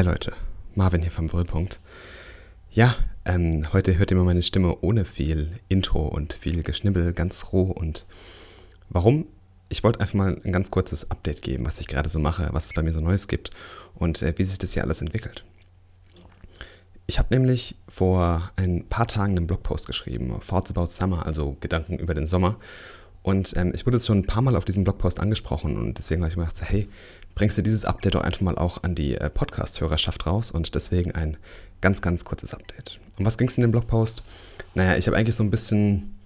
Hi Leute, Marvin hier vom Brüllpunkt. Ja, ähm, heute hört ihr mal meine Stimme ohne viel Intro und viel Geschnibbel, ganz roh. Und warum? Ich wollte einfach mal ein ganz kurzes Update geben, was ich gerade so mache, was es bei mir so Neues gibt und äh, wie sich das hier alles entwickelt. Ich habe nämlich vor ein paar Tagen einen Blogpost geschrieben, Thoughts About Summer, also Gedanken über den Sommer. Und ähm, ich wurde jetzt schon ein paar Mal auf diesem Blogpost angesprochen und deswegen habe ich mir gedacht, hey, bringst du dieses Update doch einfach mal auch an die äh, Podcast-Hörerschaft raus und deswegen ein ganz, ganz kurzes Update. Um was ging es in dem Blogpost? Naja, ich habe eigentlich so ein bisschen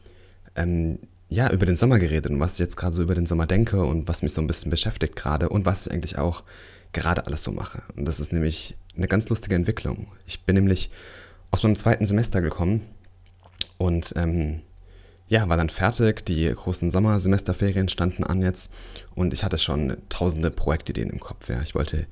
ähm, ja, über den Sommer geredet und was ich jetzt gerade so über den Sommer denke und was mich so ein bisschen beschäftigt gerade und was ich eigentlich auch gerade alles so mache. Und das ist nämlich eine ganz lustige Entwicklung. Ich bin nämlich aus meinem zweiten Semester gekommen und ähm, ja, war dann fertig. Die großen Sommersemesterferien standen an jetzt und ich hatte schon tausende Projektideen im Kopf. Ja. Ich wollte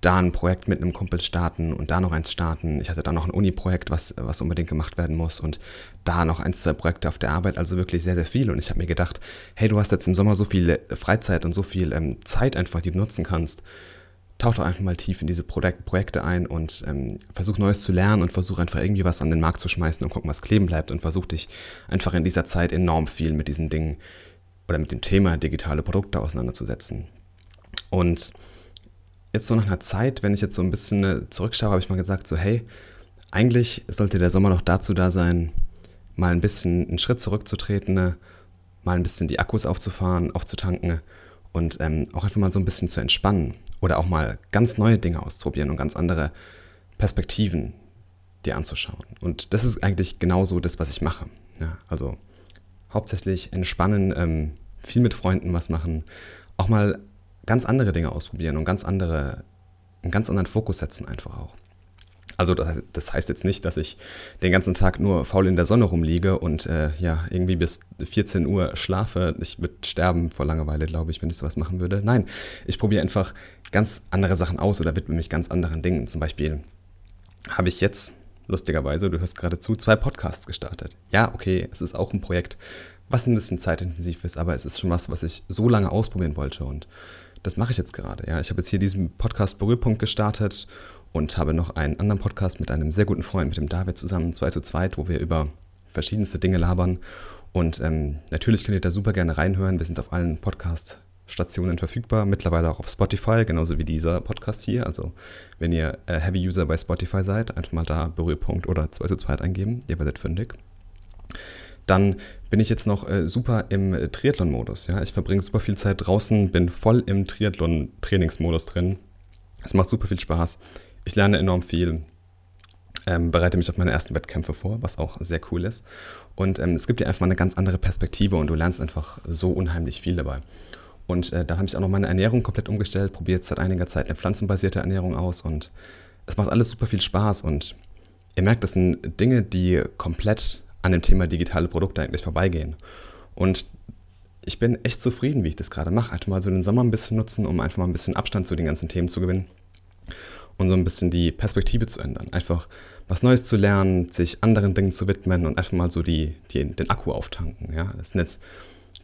da ein Projekt mit einem Kumpel starten und da noch eins starten. Ich hatte da noch ein Uni-Projekt, was, was unbedingt gemacht werden muss und da noch ein, zwei Projekte auf der Arbeit, also wirklich sehr, sehr viel. Und ich habe mir gedacht, hey, du hast jetzt im Sommer so viel Freizeit und so viel ähm, Zeit einfach, die du nutzen kannst tauch doch einfach mal tief in diese Projekte ein und ähm, versuch Neues zu lernen und versuch einfach irgendwie was an den Markt zu schmeißen und gucken, was kleben bleibt und versuch dich einfach in dieser Zeit enorm viel mit diesen Dingen oder mit dem Thema digitale Produkte auseinanderzusetzen. Und jetzt so nach einer Zeit, wenn ich jetzt so ein bisschen äh, zurückschaue, habe ich mal gesagt, so hey, eigentlich sollte der Sommer noch dazu da sein, mal ein bisschen einen Schritt zurückzutreten, ne, mal ein bisschen die Akkus aufzufahren, aufzutanken und ähm, auch einfach mal so ein bisschen zu entspannen oder auch mal ganz neue Dinge ausprobieren und ganz andere Perspektiven dir anzuschauen. Und das ist eigentlich genauso das, was ich mache. Ja, also hauptsächlich entspannen, ähm, viel mit Freunden was machen, auch mal ganz andere Dinge ausprobieren und ganz andere, einen ganz anderen Fokus setzen einfach auch. Also das, das, heißt jetzt nicht, dass ich den ganzen Tag nur faul in der Sonne rumliege und äh, ja, irgendwie bis 14 Uhr schlafe. Ich würde sterben vor Langeweile, glaube ich, wenn ich sowas machen würde. Nein, ich probiere einfach ganz andere Sachen aus oder widme mich ganz anderen Dingen. Zum Beispiel habe ich jetzt, lustigerweise, du hörst gerade zu, zwei Podcasts gestartet. Ja, okay, es ist auch ein Projekt, was ein bisschen zeitintensiv ist, aber es ist schon was, was ich so lange ausprobieren wollte und das mache ich jetzt gerade. Ja, ich habe jetzt hier diesen Podcast Berührpunkt gestartet und habe noch einen anderen Podcast mit einem sehr guten Freund, mit dem David zusammen, zwei zu zweit, wo wir über verschiedenste Dinge labern. Und ähm, natürlich könnt ihr da super gerne reinhören. Wir sind auf allen Podcast-Stationen verfügbar, mittlerweile auch auf Spotify, genauso wie dieser Podcast hier. Also wenn ihr äh, Heavy User bei Spotify seid, einfach mal da Berührpunkt oder zwei zu zweit eingeben, ihr werdet fündig. Dann bin ich jetzt noch äh, super im Triathlon-Modus. Ja? Ich verbringe super viel Zeit draußen, bin voll im Triathlon-Trainingsmodus drin. Es macht super viel Spaß ich lerne enorm viel, ähm, bereite mich auf meine ersten Wettkämpfe vor, was auch sehr cool ist. Und ähm, es gibt dir einfach mal eine ganz andere Perspektive und du lernst einfach so unheimlich viel dabei. Und äh, dann habe ich auch noch meine Ernährung komplett umgestellt, probiere jetzt seit einiger Zeit eine pflanzenbasierte Ernährung aus und es macht alles super viel Spaß und ihr merkt, das sind Dinge, die komplett an dem Thema digitale Produkte eigentlich vorbeigehen. Und ich bin echt zufrieden, wie ich das gerade mache. Einfach mal so den Sommer ein bisschen nutzen, um einfach mal ein bisschen Abstand zu den ganzen Themen zu gewinnen und so ein bisschen die Perspektive zu ändern. Einfach was Neues zu lernen, sich anderen Dingen zu widmen und einfach mal so die, die, den Akku auftanken. Ja? Das sind jetzt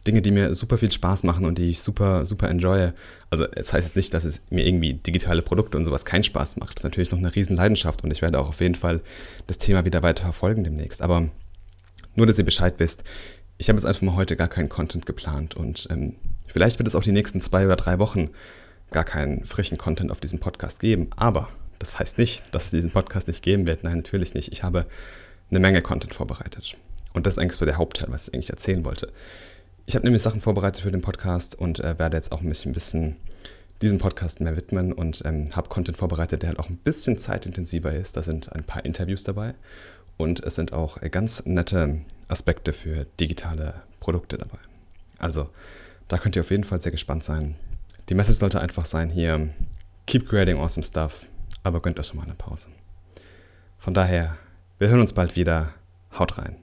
Dinge, die mir super viel Spaß machen und die ich super, super enjoye. Also es das heißt jetzt nicht, dass es mir irgendwie digitale Produkte und sowas keinen Spaß macht. Das ist natürlich noch eine riesen Leidenschaft und ich werde auch auf jeden Fall das Thema wieder weiter verfolgen demnächst. Aber nur, dass ihr Bescheid wisst, ich habe jetzt einfach mal heute gar keinen Content geplant und ähm, vielleicht wird es auch die nächsten zwei oder drei Wochen gar keinen frischen Content auf diesem Podcast geben. Aber das heißt nicht, dass es diesen Podcast nicht geben wird. Nein, natürlich nicht. Ich habe eine Menge Content vorbereitet. Und das ist eigentlich so der Hauptteil, was ich eigentlich erzählen wollte. Ich habe nämlich Sachen vorbereitet für den Podcast und äh, werde jetzt auch ein bisschen, bisschen diesem Podcast mehr widmen und ähm, habe Content vorbereitet, der halt auch ein bisschen zeitintensiver ist. Da sind ein paar Interviews dabei und es sind auch äh, ganz nette Aspekte für digitale Produkte dabei. Also, da könnt ihr auf jeden Fall sehr gespannt sein. Die Message sollte einfach sein hier, keep creating awesome stuff, aber gönnt euch schon mal eine Pause. Von daher, wir hören uns bald wieder. Haut rein.